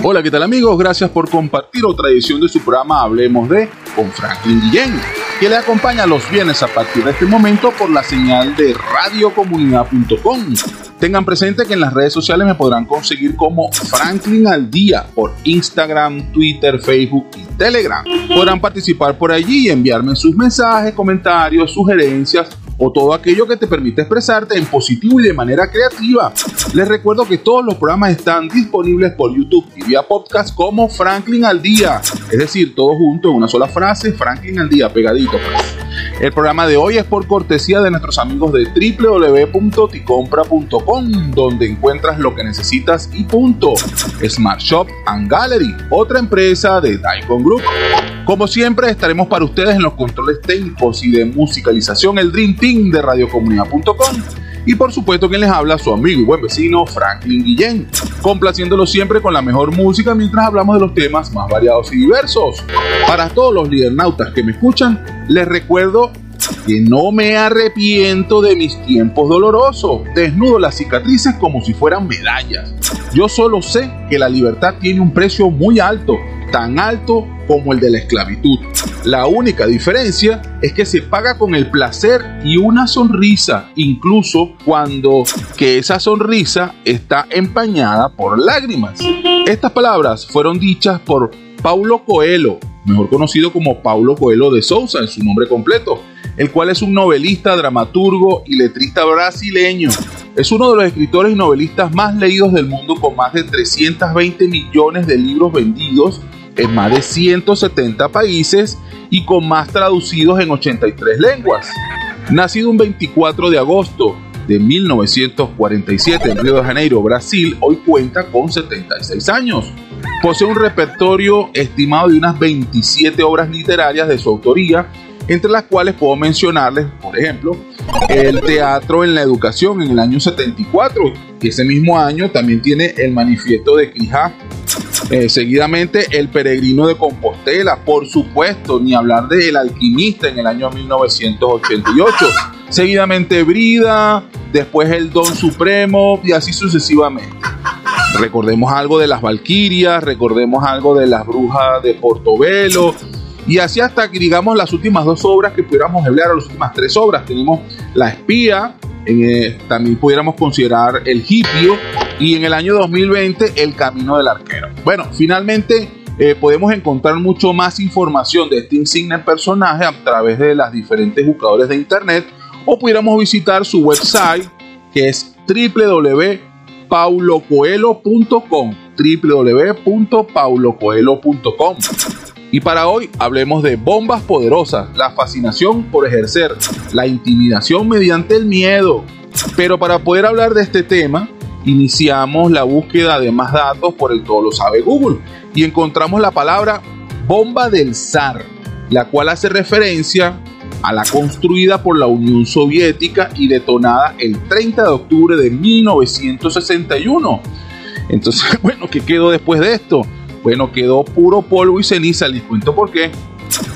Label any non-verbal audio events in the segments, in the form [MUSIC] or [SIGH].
Hola, ¿qué tal amigos? Gracias por compartir otra edición de su programa Hablemos de con Franklin Guillén, que le acompaña los viernes a partir de este momento por la señal de radiocomunidad.com. Tengan presente que en las redes sociales me podrán conseguir como Franklin al Día por Instagram, Twitter, Facebook y Telegram. Podrán participar por allí y enviarme sus mensajes, comentarios, sugerencias o todo aquello que te permite expresarte en positivo y de manera creativa. Les recuerdo que todos los programas están disponibles por YouTube y vía podcast como Franklin al Día, es decir, todo junto en una sola frase, Franklin al Día, pegadito. Pues. El programa de hoy es por cortesía de nuestros amigos de www.ticompra.com, donde encuentras lo que necesitas y punto. Smart Shop and Gallery, otra empresa de Daikon Group. Como siempre, estaremos para ustedes en los controles técnicos y de musicalización el Dream Team de radiocomunidad.com. Y por supuesto, quien les habla, su amigo y buen vecino Franklin Guillén, complaciéndolo siempre con la mejor música mientras hablamos de los temas más variados y diversos. Para todos los lidernautas que me escuchan, les recuerdo que no me arrepiento de mis tiempos dolorosos. Desnudo las cicatrices como si fueran medallas. Yo solo sé que la libertad tiene un precio muy alto tan alto como el de la esclavitud. La única diferencia es que se paga con el placer y una sonrisa, incluso cuando que esa sonrisa está empañada por lágrimas. Estas palabras fueron dichas por Paulo Coelho, mejor conocido como Paulo Coelho de Souza en su nombre completo, el cual es un novelista, dramaturgo y letrista brasileño. Es uno de los escritores y novelistas más leídos del mundo con más de 320 millones de libros vendidos en más de 170 países y con más traducidos en 83 lenguas. Nacido un 24 de agosto de 1947 en Río de Janeiro, Brasil, hoy cuenta con 76 años. Posee un repertorio estimado de unas 27 obras literarias de su autoría, entre las cuales puedo mencionarles, por ejemplo, el teatro en la educación en el año 74, que ese mismo año también tiene el manifiesto de Quijá eh, seguidamente, El Peregrino de Compostela, por supuesto, ni hablar de El Alquimista en el año 1988. Seguidamente, Brida, después El Don Supremo y así sucesivamente. Recordemos algo de las Valquirias, recordemos algo de las Brujas de Portobelo. Y así hasta que digamos las últimas dos obras que pudiéramos hablar, las últimas tres obras. Tenemos La Espía, eh, también pudiéramos considerar El Hipio y en el año 2020 El Camino del Arquero. Bueno, finalmente eh, podemos encontrar mucho más información de este insigne personaje a través de las diferentes buscadores de internet o pudiéramos visitar su website que es www.paulocoelo.com www.paulocoelo.com y para hoy hablemos de bombas poderosas, la fascinación por ejercer la intimidación mediante el miedo. Pero para poder hablar de este tema, iniciamos la búsqueda de más datos por el todo lo sabe Google y encontramos la palabra bomba del zar, la cual hace referencia a la construida por la Unión Soviética y detonada el 30 de octubre de 1961. Entonces, [LAUGHS] bueno, ¿qué quedó después de esto? Bueno, quedó puro polvo y ceniza, les cuento por qué.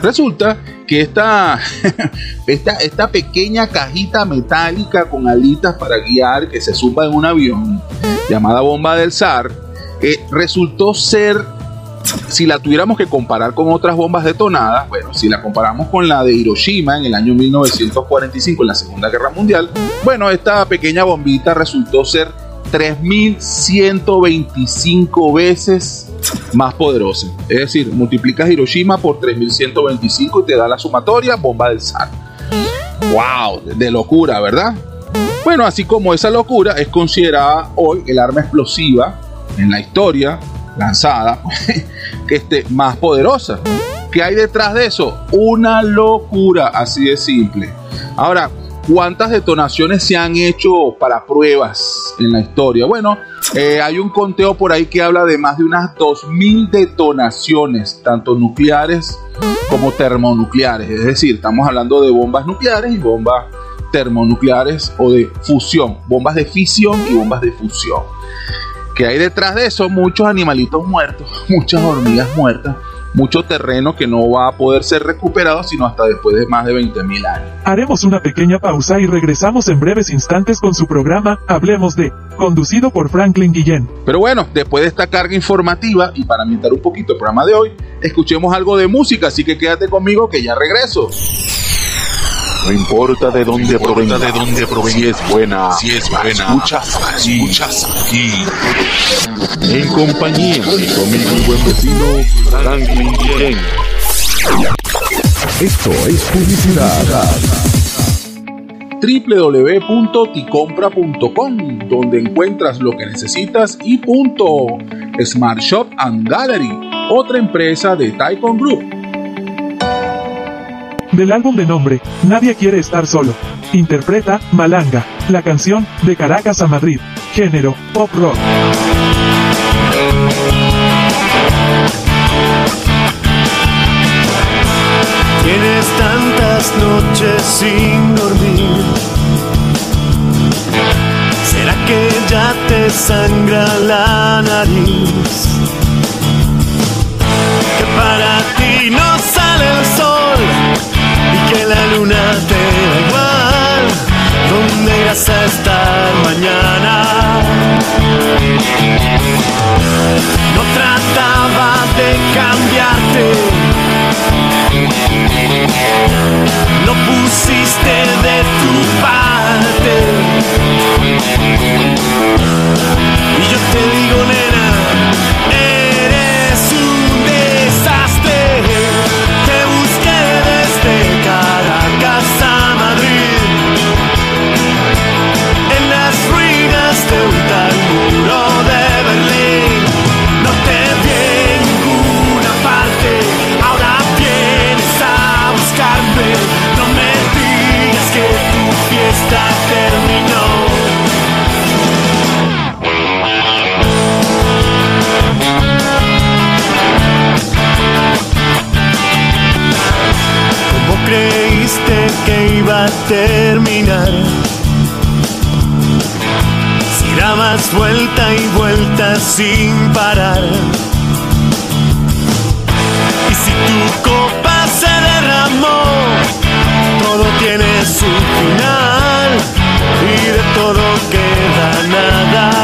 Resulta que esta, [LAUGHS] esta, esta pequeña cajita metálica con alitas para guiar que se suba en un avión, llamada bomba del zar, eh, resultó ser, si la tuviéramos que comparar con otras bombas detonadas, bueno, si la comparamos con la de Hiroshima en el año 1945, en la Segunda Guerra Mundial, bueno, esta pequeña bombita resultó ser 3125 veces más poderosa. Es decir, multiplicas Hiroshima por 3125 y te da la sumatoria bomba del zar. ¡Wow! De locura, ¿verdad? Bueno, así como esa locura es considerada hoy el arma explosiva en la historia lanzada [LAUGHS] que esté más poderosa. ¿Qué hay detrás de eso? Una locura, así de simple. Ahora, ¿Cuántas detonaciones se han hecho para pruebas en la historia? Bueno, eh, hay un conteo por ahí que habla de más de unas 2.000 detonaciones, tanto nucleares como termonucleares. Es decir, estamos hablando de bombas nucleares y bombas termonucleares o de fusión, bombas de fisión y bombas de fusión. ¿Qué hay detrás de eso? Muchos animalitos muertos, [LAUGHS] muchas hormigas muertas, mucho terreno que no va a poder ser recuperado sino hasta después de más de 20.000 años. Haremos una pequeña pausa y regresamos en breves instantes con su programa Hablemos de, conducido por Franklin Guillén. Pero bueno, después de esta carga informativa y para ambientar un poquito el programa de hoy, escuchemos algo de música, así que quédate conmigo que ya regreso. No importa de dónde provenga, de dónde provenga, si es buena, si es buena, escuchas aquí, escuchas aquí. En compañía de conmigo mi buen vecino Franklin Guillén. Esto es publicidad www.ticompra.com, donde encuentras lo que necesitas y punto. Smart Shop and Gallery, otra empresa de Taikon Group del álbum de nombre, Nadie quiere estar solo. Interpreta, Malanga, la canción, de Caracas a Madrid. Género, pop rock. Tienes tantas noches sin dormir. ¿Será que ya te sangra la nariz? Que para ti no sale el sol que la luna te da igual, ¿dónde irás a estar mañana? No trataba de cambiarte, no pusiste de tu parte. Y yo te digo, nena, terminar. Si dabas vuelta y vuelta sin parar. Y si tu copa se derramó, todo tiene su final y de todo queda nada.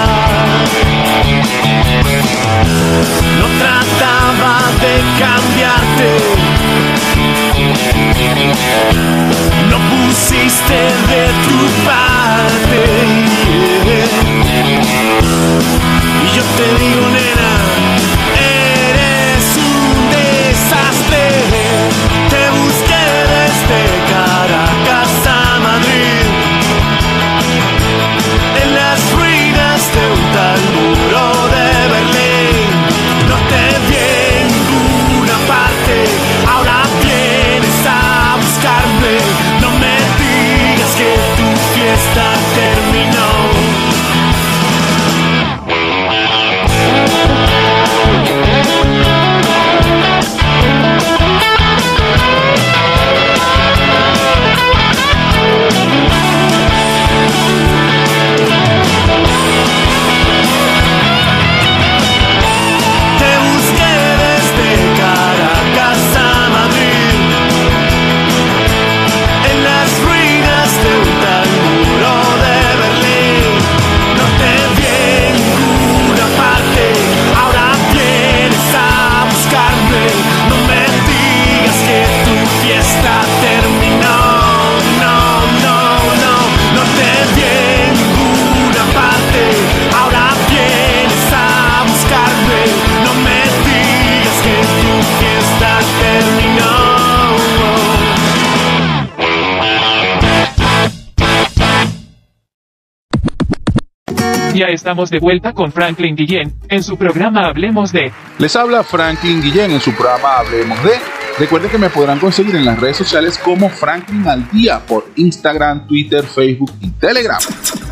Estamos de vuelta con Franklin Guillén en su programa Hablemos de. Les habla Franklin Guillén en su programa Hablemos de. Recuerden que me podrán conseguir en las redes sociales como Franklin al Día por Instagram, Twitter, Facebook y Telegram.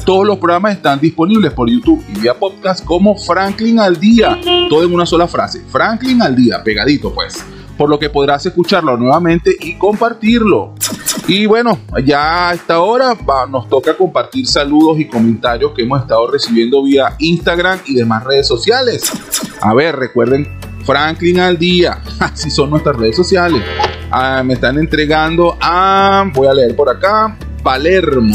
Todos los programas están disponibles por YouTube y vía podcast como Franklin al Día. Todo en una sola frase. Franklin al Día, pegadito pues. Por lo que podrás escucharlo nuevamente y compartirlo. Y bueno, ya a esta hora nos toca compartir saludos y comentarios que hemos estado recibiendo vía Instagram y demás redes sociales. A ver, recuerden Franklin al día. [LAUGHS] Así son nuestras redes sociales. Ah, me están entregando a, voy a leer por acá, Palermo.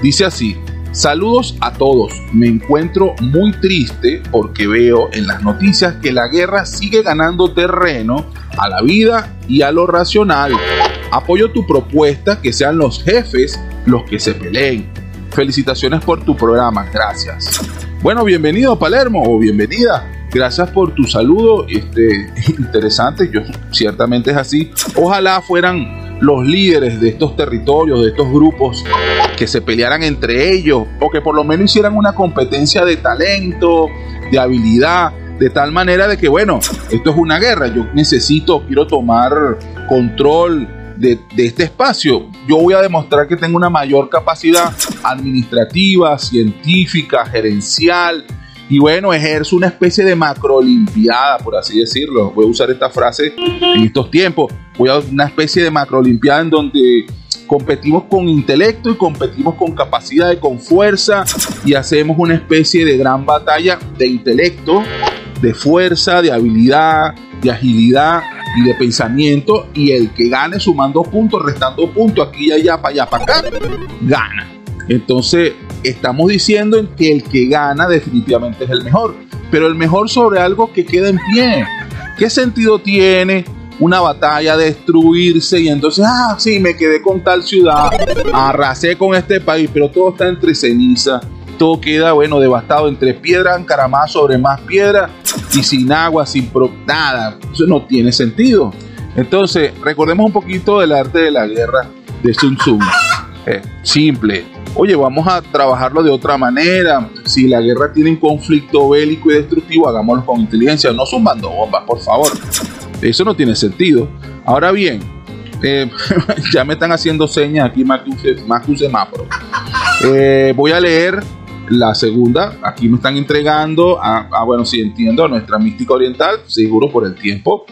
Dice así, saludos a todos. Me encuentro muy triste porque veo en las noticias que la guerra sigue ganando terreno a la vida y a lo racional. Apoyo tu propuesta que sean los jefes los que se peleen. Felicitaciones por tu programa, gracias. Bueno, bienvenido Palermo o bienvenida. Gracias por tu saludo, este, [LAUGHS] interesante, yo ciertamente es así. Ojalá fueran los líderes de estos territorios, de estos grupos, que se pelearan entre ellos, o que por lo menos hicieran una competencia de talento, de habilidad, de tal manera de que, bueno, esto es una guerra, yo necesito, quiero tomar control de, este espacio, yo voy a demostrar que tengo una mayor capacidad administrativa, científica, gerencial, y bueno, ejerce una especie de macrolimpiada, por así decirlo. Voy a usar esta frase en estos tiempos. Voy a una especie de macrolimpiada en donde competimos con intelecto y competimos con capacidad y con fuerza y hacemos una especie de gran batalla de intelecto, de fuerza, de habilidad, de agilidad y de pensamiento y el que gane sumando puntos, restando puntos aquí y allá, para allá, para acá, gana. Entonces, estamos diciendo que el que gana definitivamente es el mejor, pero el mejor sobre algo que queda en pie. ¿Qué sentido tiene una batalla destruirse y entonces, ah, sí, me quedé con tal ciudad, arrasé con este país, pero todo está entre ceniza, todo queda, bueno, devastado entre piedra encaramada sobre más piedra y sin agua, sin pro nada. Eso no tiene sentido. Entonces, recordemos un poquito del arte de la guerra de Sun Tzu. Eh, simple, oye, vamos a trabajarlo de otra manera. Si la guerra tiene un conflicto bélico y destructivo, hagámoslo con inteligencia, no zumbando bombas, por favor. Eso no tiene sentido. Ahora bien, eh, [LAUGHS] ya me están haciendo señas aquí más más semáforo. Eh, voy a leer la segunda. Aquí me están entregando, a, bueno, si entiendo, a nuestra mística oriental, seguro por el tiempo.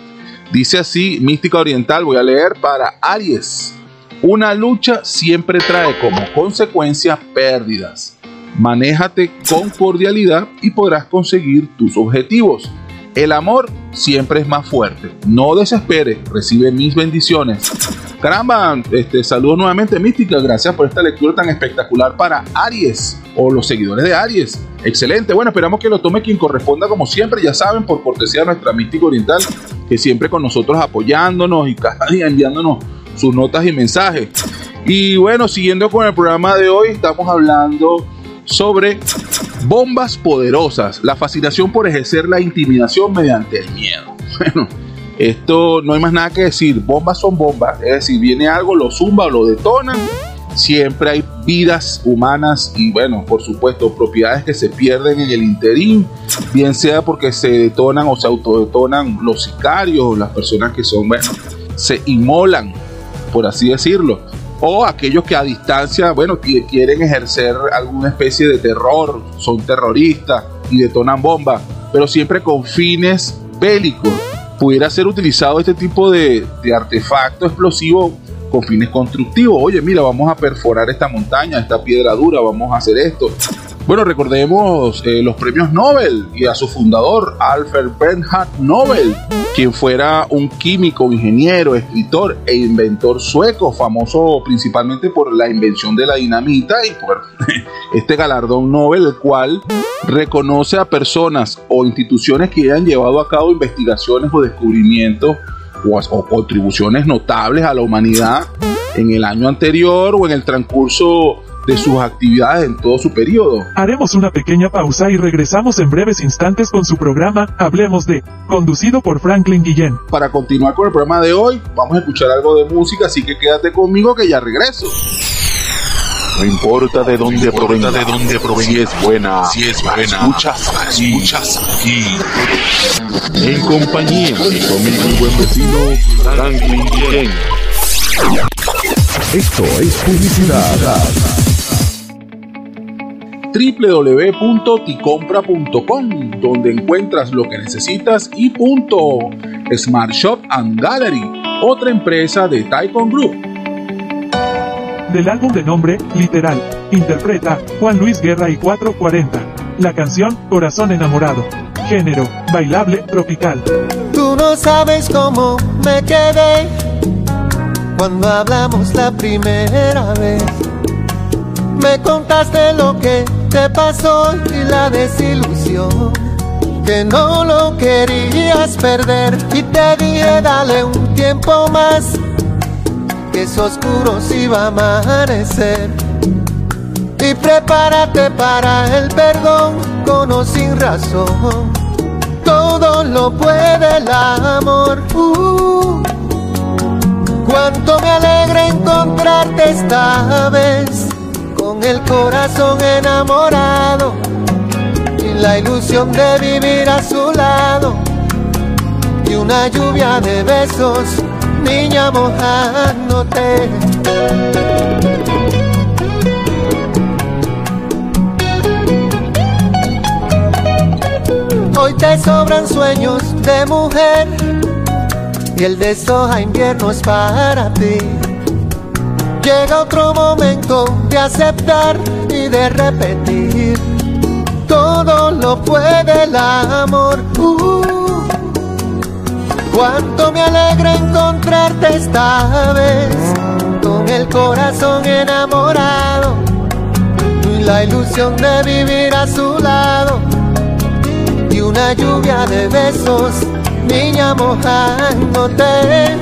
Dice así, mística oriental, voy a leer para Aries. Una lucha siempre trae como consecuencia pérdidas. Manéjate con cordialidad y podrás conseguir tus objetivos. El amor siempre es más fuerte. No desesperes, recibe mis bendiciones. Caramba, este, saludos nuevamente mística. Gracias por esta lectura tan espectacular para Aries o los seguidores de Aries. Excelente. Bueno, esperamos que lo tome quien corresponda como siempre. Ya saben, por cortesía de nuestra mística oriental, que siempre con nosotros apoyándonos y cada día enviándonos sus notas y mensajes. Y bueno, siguiendo con el programa de hoy, estamos hablando sobre bombas poderosas, la fascinación por ejercer la intimidación mediante el miedo. [LAUGHS] Bueno, esto no hay más nada que decir, bombas son bombas, es decir, viene algo, lo zumba o lo detonan, siempre hay vidas humanas y bueno, por supuesto, propiedades que se pierden en el interín, bien sea porque se detonan o se autodetonan los sicarios, las personas que son, bueno, se inmolan por así decirlo. O aquellos que a distancia, bueno, quieren ejercer alguna especie de terror, son terroristas y detonan bombas, pero siempre con fines bélicos. Pudiera ser utilizado este tipo de, de artefacto explosivo con fines constructivos. Oye, mira, vamos a perforar esta montaña, esta piedra dura, vamos a hacer esto. Bueno, recordemos eh, los premios Nobel y a su fundador, Alfred Bernhard Nobel, quien fuera un químico, ingeniero, escritor e inventor sueco, famoso principalmente por la invención de la dinamita y por [LAUGHS] este galardón Nobel, el cual reconoce a personas o instituciones que hayan llevado a cabo investigaciones o descubrimientos o, o contribuciones notables a la humanidad en el año anterior o en el transcurso de sus actividades en todo su periodo. Haremos una pequeña pausa y regresamos en breves instantes con su programa Hablemos de, conducido por Franklin Guillén. Para continuar con el programa de hoy, vamos a escuchar algo de música, así que quédate conmigo que ya regreso. No importa de dónde provenga, de dónde provenga, si es buena, si es buena, escuchas aquí, escuchas aquí. En compañía de con mi buen vecino Franklin Guillén. Esto es publicidad www.ticompra.com, donde encuentras lo que necesitas y punto. Smart Shop and Gallery, otra empresa de Taikon Group. Del álbum de nombre, literal, interpreta Juan Luis Guerra y 440. La canción, Corazón Enamorado. Género, bailable, tropical. Tú no sabes cómo me quedé cuando hablamos la primera vez. Me contaste lo que te pasó y la desilusión. Que no lo querías perder y te dije dale un tiempo más. Que es oscuro si va a amanecer. Y prepárate para el perdón con o sin razón. Todo lo puede el amor. Uh, cuánto me alegra encontrarte esta vez con el corazón enamorado y la ilusión de vivir a su lado y una lluvia de besos, niña mojándote. Hoy te sobran sueños de mujer y el de soja invierno es para ti. Llega otro momento de aceptar y de repetir. Todo lo puede el amor. Uh, cuánto me alegra encontrarte esta vez. Con el corazón enamorado. Y la ilusión de vivir a su lado. Y una lluvia de besos, niña mojándote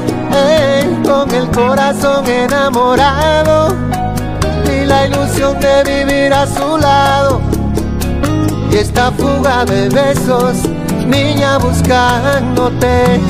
con el corazón enamorado y la ilusión de vivir a su lado y esta fuga de besos, niña buscándote.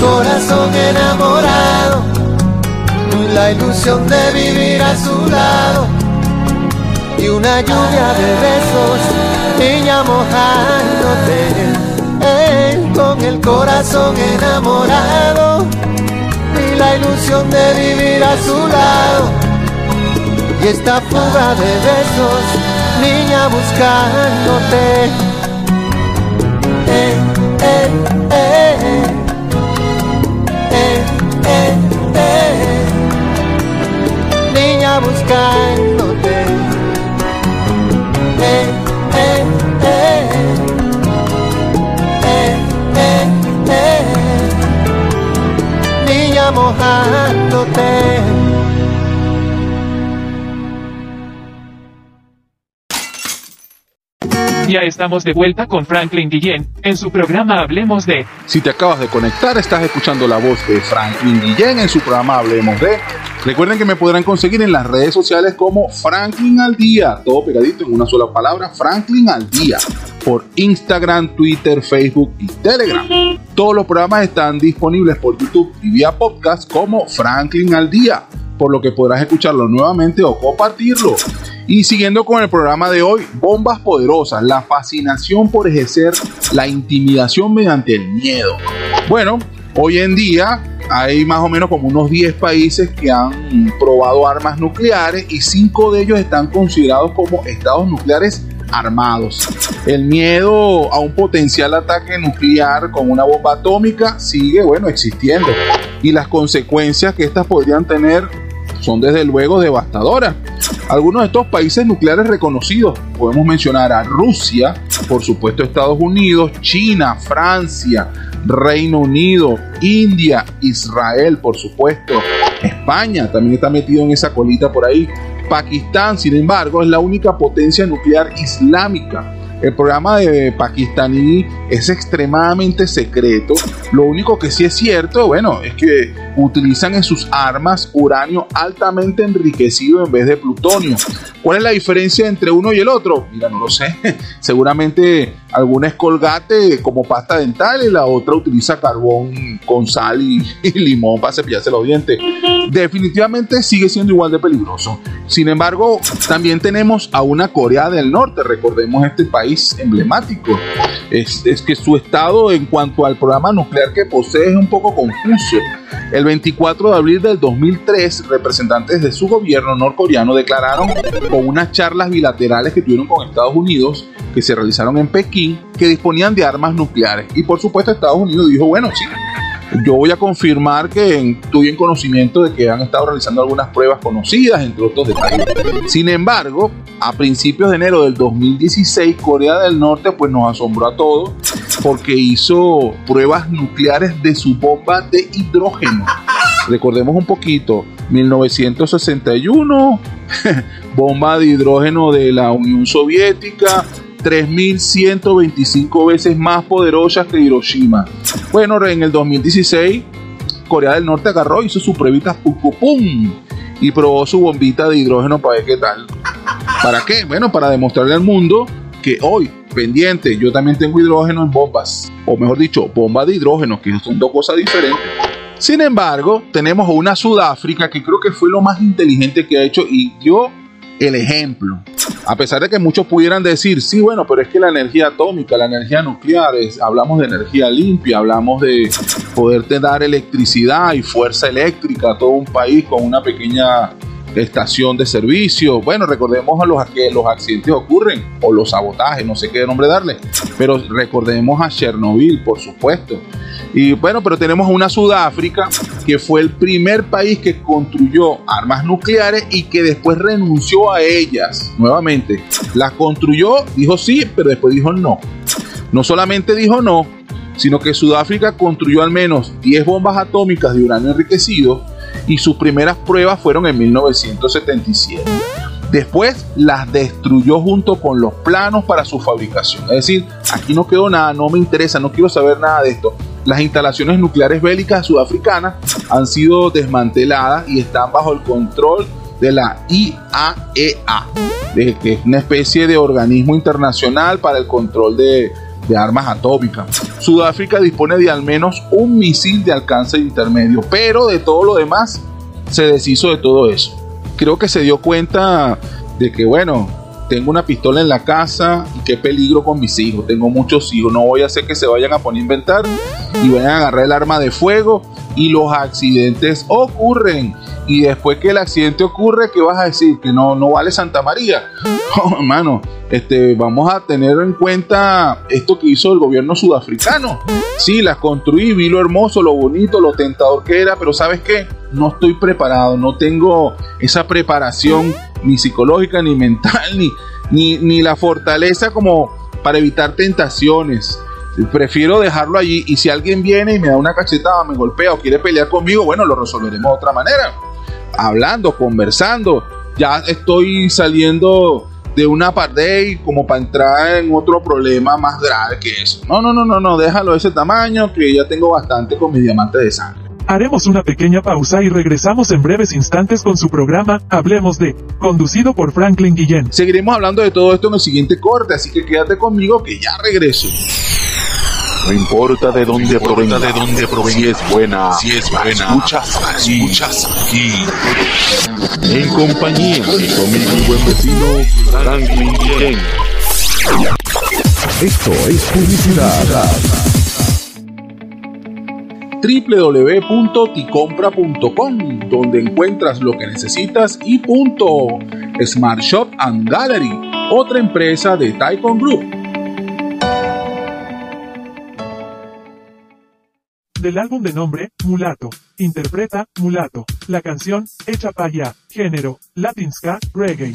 Corazón enamorado la ilusión de vivir a su lado y una lluvia de besos, niña mojándote con el corazón enamorado y la ilusión de vivir a su lado y esta fuga de besos, niña buscándote. Buscándote. Eh, eh, eh. Eh, eh, eh. Niña mojándote. Estamos de vuelta con Franklin Guillén en su programa Hablemos de. Si te acabas de conectar, estás escuchando la voz de Franklin Guillén en su programa Hablemos de. Recuerden que me podrán conseguir en las redes sociales como Franklin al Día, todo pegadito en una sola palabra, Franklin al Día, por Instagram, Twitter, Facebook y Telegram. Todos los programas están disponibles por YouTube y vía podcast como Franklin al Día, por lo que podrás escucharlo nuevamente o compartirlo. Y siguiendo con el programa de hoy, bombas poderosas, la fascinación por ejercer la intimidación mediante el miedo. Bueno, hoy en día hay más o menos como unos 10 países que han probado armas nucleares y 5 de ellos están considerados como estados nucleares armados. El miedo a un potencial ataque nuclear con una bomba atómica sigue, bueno, existiendo. Y las consecuencias que estas podrían tener son desde luego devastadoras. Algunos de estos países nucleares reconocidos, podemos mencionar a Rusia, por supuesto Estados Unidos, China, Francia, Reino Unido, India, Israel, por supuesto, España también está metido en esa colita por ahí. Pakistán, sin embargo, es la única potencia nuclear islámica. El programa de pakistaní es extremadamente secreto. Lo único que sí es cierto, bueno, es que utilizan en sus armas uranio altamente enriquecido en vez de plutonio. ¿Cuál es la diferencia entre uno y el otro? Mira, no lo sé. [LAUGHS] Seguramente alguna es colgate como pasta dental y la otra utiliza carbón con sal [LAUGHS] y, limón para cepillarse los dientes. Definitivamente sigue siendo igual de peligroso. Sin embargo, también tenemos a una Corea del Norte, recordemos este país emblemático. Es, es que su estado en cuanto al programa nuclear que posee es un poco confuso. El 24 de abril del 2003, representantes de su gobierno norcoreano declararon con unas charlas bilaterales que tuvieron con Estados Unidos, que se realizaron en Pekín, que disponían de armas nucleares. Y por supuesto Estados Unidos dijo, bueno, sí, yo voy a confirmar que estoy en conocimiento de que han estado realizando algunas pruebas conocidas, entre otros detalles. Sin embargo, a principios de enero del 2016, Corea del Norte pues nos asombró a todos porque hizo pruebas nucleares de su bomba de hidrógeno. Recordemos un poquito, 1961, [LAUGHS] bomba de hidrógeno de la Unión Soviética, 3.125 veces más poderosas que Hiroshima. Bueno, en el 2016, Corea del Norte agarró, hizo su pruebita pum, y probó su bombita de hidrógeno para ver qué tal. ¿Para qué? Bueno, para demostrarle al mundo que hoy, pendiente, yo también tengo hidrógeno en bombas. O mejor dicho, bomba de hidrógeno, que son dos cosas diferentes. Sin embargo, tenemos una Sudáfrica que creo que fue lo más inteligente que ha hecho y dio el ejemplo. A pesar de que muchos pudieran decir, sí, bueno, pero es que la energía atómica, la energía nuclear, hablamos de energía limpia, hablamos de poderte dar electricidad y fuerza eléctrica a todo un país con una pequeña estación de servicio. Bueno, recordemos a los que los accidentes ocurren o los sabotajes, no sé qué nombre darle, pero recordemos a Chernobyl, por supuesto. Y bueno, pero tenemos una Sudáfrica que fue el primer país que construyó armas nucleares y que después renunció a ellas nuevamente. Las construyó, dijo sí, pero después dijo no. No solamente dijo no, sino que Sudáfrica construyó al menos 10 bombas atómicas de uranio enriquecido y sus primeras pruebas fueron en 1977. Después las destruyó junto con los planos para su fabricación. Es decir, aquí no quedó nada, no me interesa, no quiero saber nada de esto. Las instalaciones nucleares bélicas sudafricanas han sido desmanteladas y están bajo el control de la IAEA, e que es una especie de organismo internacional para el control de, de armas atómicas. Sudáfrica dispone de al menos un misil de alcance intermedio, pero de todo lo demás se deshizo de todo eso. Creo que se dio cuenta de que, bueno, tengo una pistola en la casa y qué peligro con mis hijos. Tengo muchos hijos, no voy a hacer que se vayan a poner a inventar y vayan a agarrar el arma de fuego y los accidentes ocurren. Y después que el accidente ocurre, ¿qué vas a decir? Que no, no vale Santa María. [LAUGHS] Hermano, este, vamos a tener en cuenta esto que hizo el gobierno sudafricano. Sí, las construí, vi lo hermoso, lo bonito, lo tentador que era, pero ¿sabes qué? No estoy preparado, no tengo esa preparación ni psicológica, ni mental, ni, ni, ni la fortaleza como para evitar tentaciones. Prefiero dejarlo allí y si alguien viene y me da una cachetada, me golpea o quiere pelear conmigo, bueno, lo resolveremos de otra manera. Hablando, conversando. Ya estoy saliendo de una parte como para entrar en otro problema más grave que eso. No, no, no, no, no, déjalo de ese tamaño que ya tengo bastante con mi diamante de sangre. Haremos una pequeña pausa y regresamos en breves instantes con su programa Hablemos de, conducido por Franklin Guillén. Seguiremos hablando de todo esto en el siguiente corte, así que quédate conmigo que ya regreso. No importa de dónde provenga, de dónde provenga, si es buena, si es buena, escuchas aquí, escuchas aquí. En compañía de conmigo mi buen vecino Franklin Guillén. Esto es publicidad www.ticompra.com, donde encuentras lo que necesitas y punto. Smart Shop and Gallery, otra empresa de Taikon Group. Del álbum de nombre, Mulato. Interpreta, Mulato. La canción, hecha para. Género, Latinska, Reggae.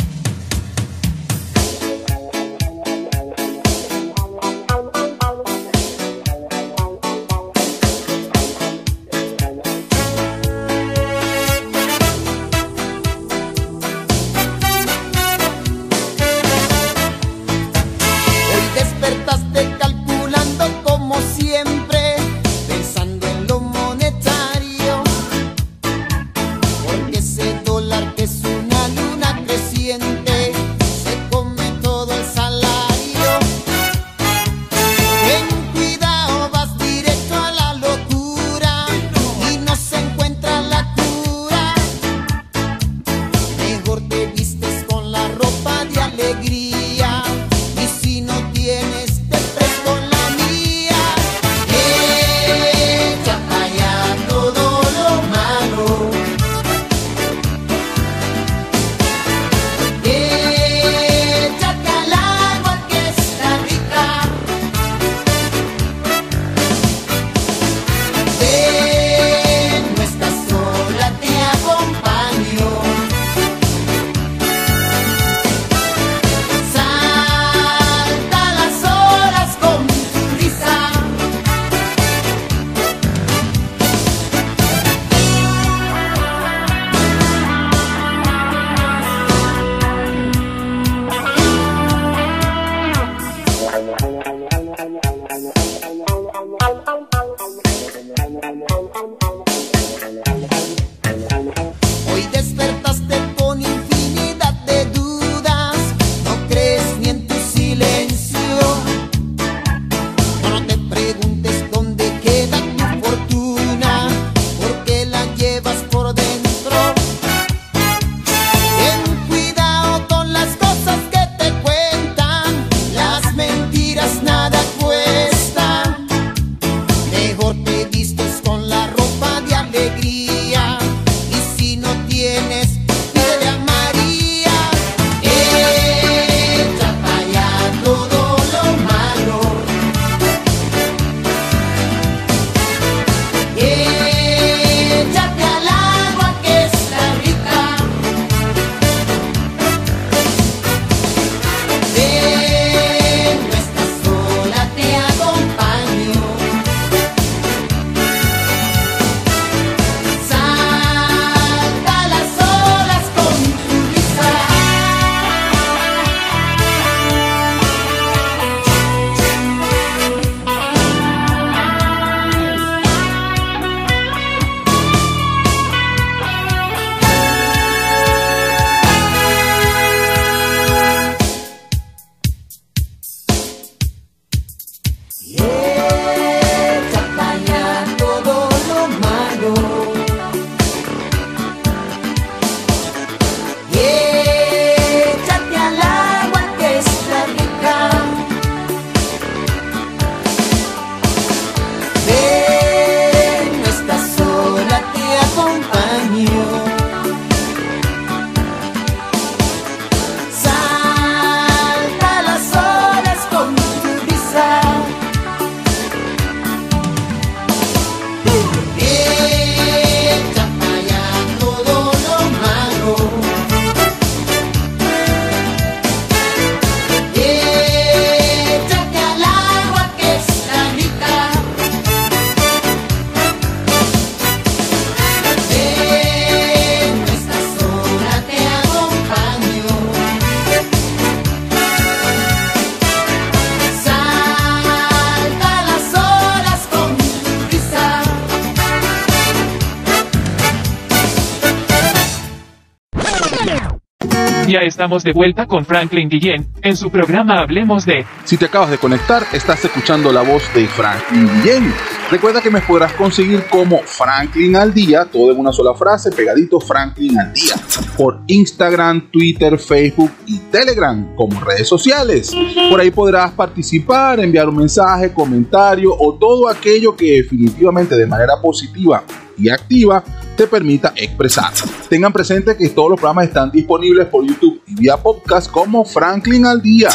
Estamos de vuelta con Franklin Guillén en su programa Hablemos de. Si te acabas de conectar, estás escuchando la voz de Franklin Guillén. Recuerda que me podrás conseguir como Franklin al día, todo en una sola frase, pegadito Franklin al día, por Instagram, Twitter, Facebook y Telegram como redes sociales. Por ahí podrás participar, enviar un mensaje, comentario o todo aquello que definitivamente de manera positiva y activa te permita expresar. Tengan presente que todos los programas están disponibles por YouTube y vía podcast como Franklin al día.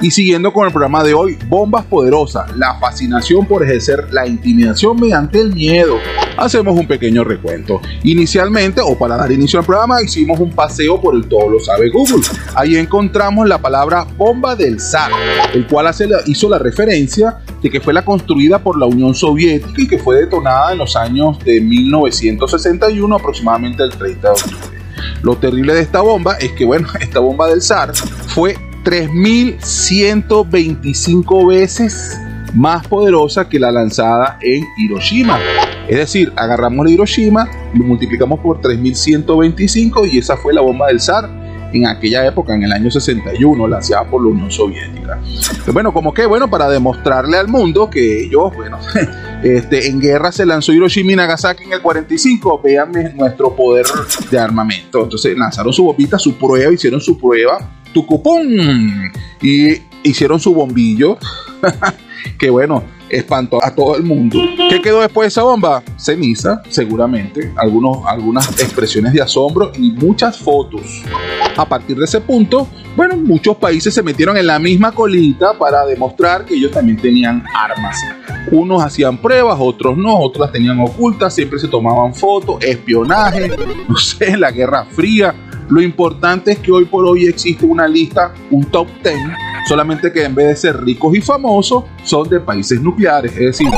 Y siguiendo con el programa de hoy, Bombas Poderosas, la fascinación por ejercer la intimidación mediante el miedo. Hacemos un pequeño recuento. Inicialmente, o para dar inicio al programa, hicimos un paseo por el todo lo sabe Google. Ahí encontramos la palabra bomba del zar, el cual hizo la referencia de que fue la construida por la Unión Soviética y que fue detonada en los años de 1961, aproximadamente el 30 de octubre. Lo terrible de esta bomba es que, bueno, [LAUGHS] esta bomba del zar fue 3.125 veces más poderosa que la lanzada en Hiroshima. Es decir, agarramos la Hiroshima, lo multiplicamos por 3125 y esa fue la bomba del zar en aquella época, en el año 61, lanzada por la Unión Soviética. Bueno, como que, bueno, para demostrarle al mundo que ellos, bueno, [LAUGHS] este, en guerra se lanzó Hiroshima y Nagasaki en el 45, vean nuestro poder de armamento. Entonces lanzaron su bombita, su prueba, hicieron su prueba Tucupón. Y hicieron su bombillo. [LAUGHS] que bueno, espantó a todo el mundo. ¿Qué quedó después de esa bomba? Ceniza, seguramente, algunos, algunas expresiones de asombro y muchas fotos. A partir de ese punto, bueno, muchos países se metieron en la misma colita para demostrar que ellos también tenían armas. Unos hacían pruebas, otros no, otros las tenían ocultas, siempre se tomaban fotos, espionaje, [LAUGHS] no sé, la Guerra Fría lo importante es que hoy por hoy existe una lista, un top 10, solamente que en vez de ser ricos y famosos, son de países nucleares. Es decir,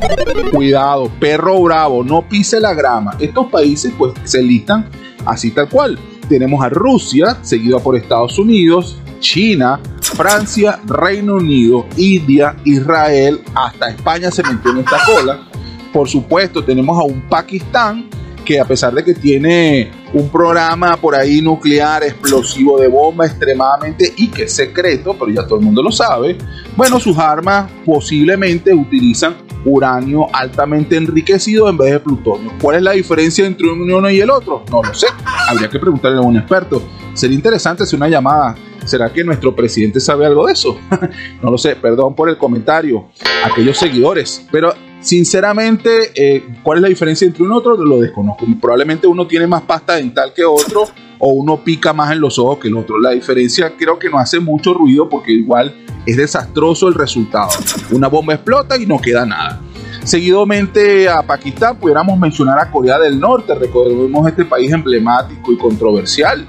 cuidado, perro bravo, no pise la grama. Estos países pues se listan así tal cual. Tenemos a Rusia, seguida por Estados Unidos, China, Francia, Reino Unido, India, Israel, hasta España se metió en esta cola. Por supuesto, tenemos a un Pakistán que a pesar de que tiene un programa por ahí nuclear explosivo de bomba extremadamente y que es secreto, pero ya todo el mundo lo sabe, bueno, sus armas posiblemente utilizan uranio altamente enriquecido en vez de plutonio. ¿Cuál es la diferencia entre uno y el otro? No lo sé. Habría que preguntarle a un experto. Sería interesante hacer una llamada. ¿Será que nuestro presidente sabe algo de eso? [LAUGHS] no lo sé, perdón por el comentario. Aquellos seguidores. Pero Sinceramente, eh, ¿cuál es la diferencia entre uno y otro? Lo desconozco. Probablemente uno tiene más pasta dental que otro o uno pica más en los ojos que el otro. La diferencia creo que no hace mucho ruido porque igual es desastroso el resultado. Una bomba explota y no queda nada. Seguidamente a Pakistán pudiéramos mencionar a Corea del Norte, recordemos este país emblemático y controversial.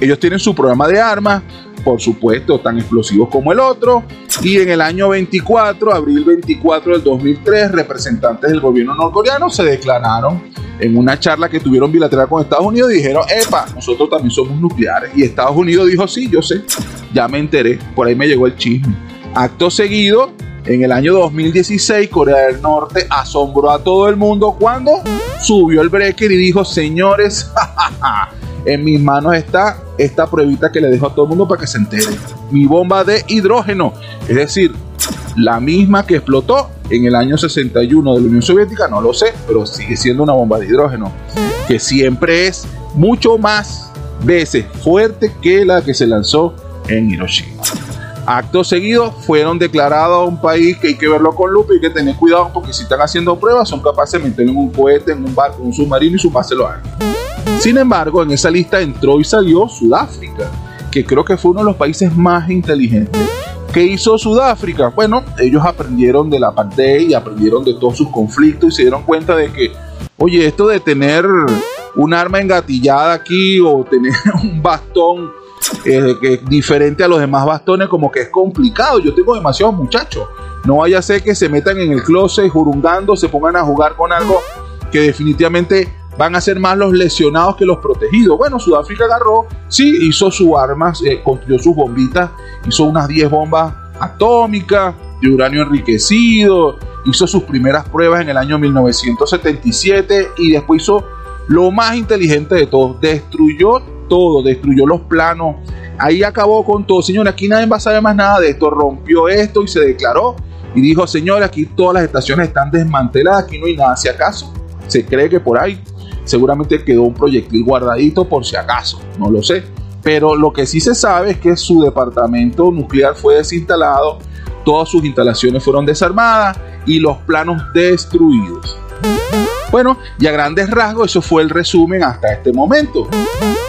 Ellos tienen su programa de armas, por supuesto, tan explosivos como el otro. Y en el año 24, abril 24 del 2003, representantes del gobierno norcoreano se declararon en una charla que tuvieron bilateral con Estados Unidos y dijeron, epa, nosotros también somos nucleares. Y Estados Unidos dijo, sí, yo sé, ya me enteré, por ahí me llegó el chisme. Acto seguido, en el año 2016, Corea del Norte asombró a todo el mundo cuando subió el breaker y dijo, señores, [LAUGHS] en mis manos está esta pruebita que le dejo a todo el mundo para que se entere. Mi bomba de hidrógeno, es decir, la misma que explotó en el año 61 de la Unión Soviética, no lo sé, pero sigue siendo una bomba de hidrógeno, que siempre es mucho más veces fuerte que la que se lanzó en Hiroshima. Acto seguido fueron declarados un país que hay que verlo con lupa y que tener cuidado porque si están haciendo pruebas son capaces de meterlo en un cohete, en un barco, en un submarino y sumárselo a Sin embargo, en esa lista entró y salió Sudáfrica, que creo que fue uno de los países más inteligentes. ¿Qué hizo Sudáfrica? Bueno, ellos aprendieron de la pandemia y aprendieron de todos sus conflictos y se dieron cuenta de que, oye, esto de tener un arma engatillada aquí o tener [LAUGHS] un bastón eh, que diferente a los demás bastones, como que es complicado. Yo tengo demasiados muchachos. No vaya a ser que se metan en el closet jurungando, se pongan a jugar con algo que definitivamente van a ser más los lesionados que los protegidos. Bueno, Sudáfrica agarró, sí, hizo sus armas, eh, construyó sus bombitas, hizo unas 10 bombas atómicas de uranio enriquecido, hizo sus primeras pruebas en el año 1977 y después hizo lo más inteligente de todo, destruyó todo, destruyó los planos, ahí acabó con todo. Señor, aquí nadie va a saber más nada de esto, rompió esto y se declaró y dijo, señor, aquí todas las estaciones están desmanteladas, aquí no hay nada, si acaso se cree que por ahí seguramente quedó un proyectil guardadito por si acaso, no lo sé. Pero lo que sí se sabe es que su departamento nuclear fue desinstalado, todas sus instalaciones fueron desarmadas y los planos destruidos. Bueno, y a grandes rasgos eso fue el resumen hasta este momento.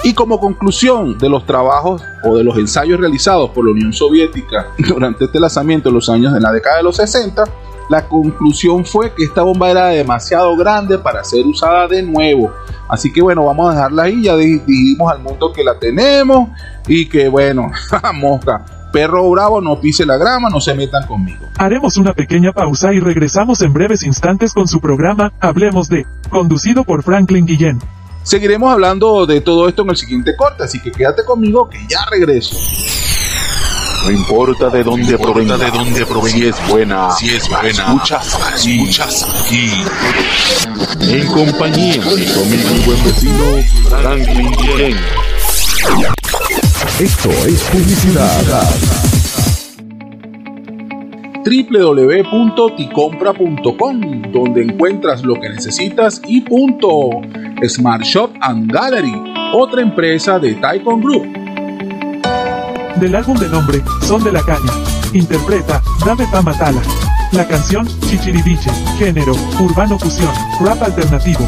Y como conclusión de los trabajos o de los ensayos realizados por la Unión Soviética [LAUGHS] durante este lanzamiento en los años de la década de los 60, la conclusión fue que esta bomba era demasiado grande para ser usada de nuevo. Así que bueno, vamos a dejarla ahí, ya dijimos al mundo que la tenemos y que bueno, [LAUGHS] mosca, perro bravo, no pise la grama, no se metan conmigo. Haremos una pequeña pausa y regresamos en breves instantes con su programa Hablemos de, conducido por Franklin Guillén. Seguiremos hablando de todo esto en el siguiente corte, así que quédate conmigo que ya regreso. No importa de dónde provenga, de dónde provenga, si es buena, si es buena, escuchas, escuchas aquí. En compañía de conmigo mi buen vecino Franklin. Esto es publicidad. www.ticompra.com donde encuentras lo que necesitas y punto. Smart Shop and Gallery, otra empresa de Taikon Group. Del álbum de nombre, Son de la Caña. Interpreta, Dame Pa Matala. La canción, Chichiribiche. Género, urbano fusión, rap alternativo.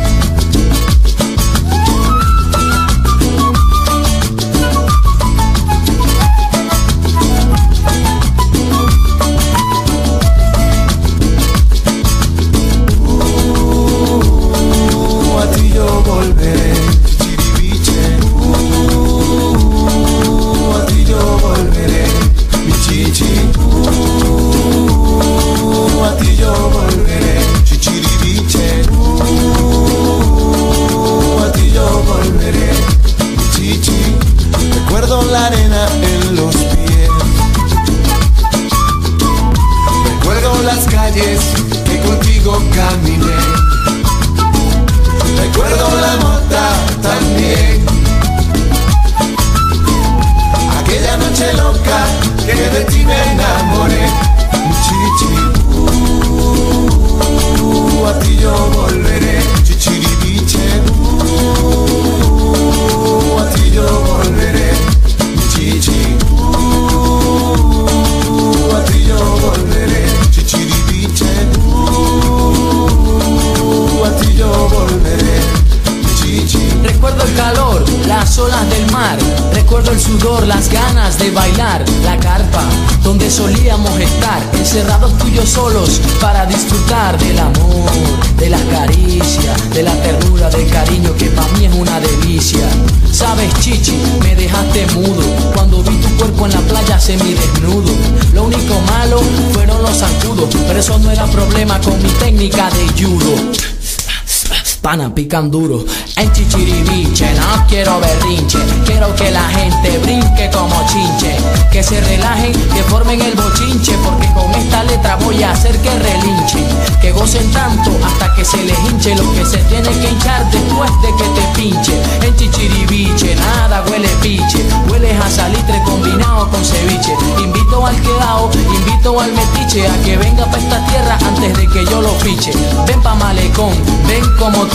Pican duro. En chichiribiche, no quiero berrinche. Quiero que la gente brinque como chinche. Que se relajen, que formen el bochinche. Porque con esta letra voy a hacer que relinchen. Que gocen tanto hasta que se les hinche lo que se tiene que hinchar después de que te pinche. En chichiribiche, nada huele piche. Hueles a salitre combinado con ceviche. Invito al quedao, invito al metiche a que venga pa' esta tierra antes de que yo lo fiche. Ven pa' malecón, ven como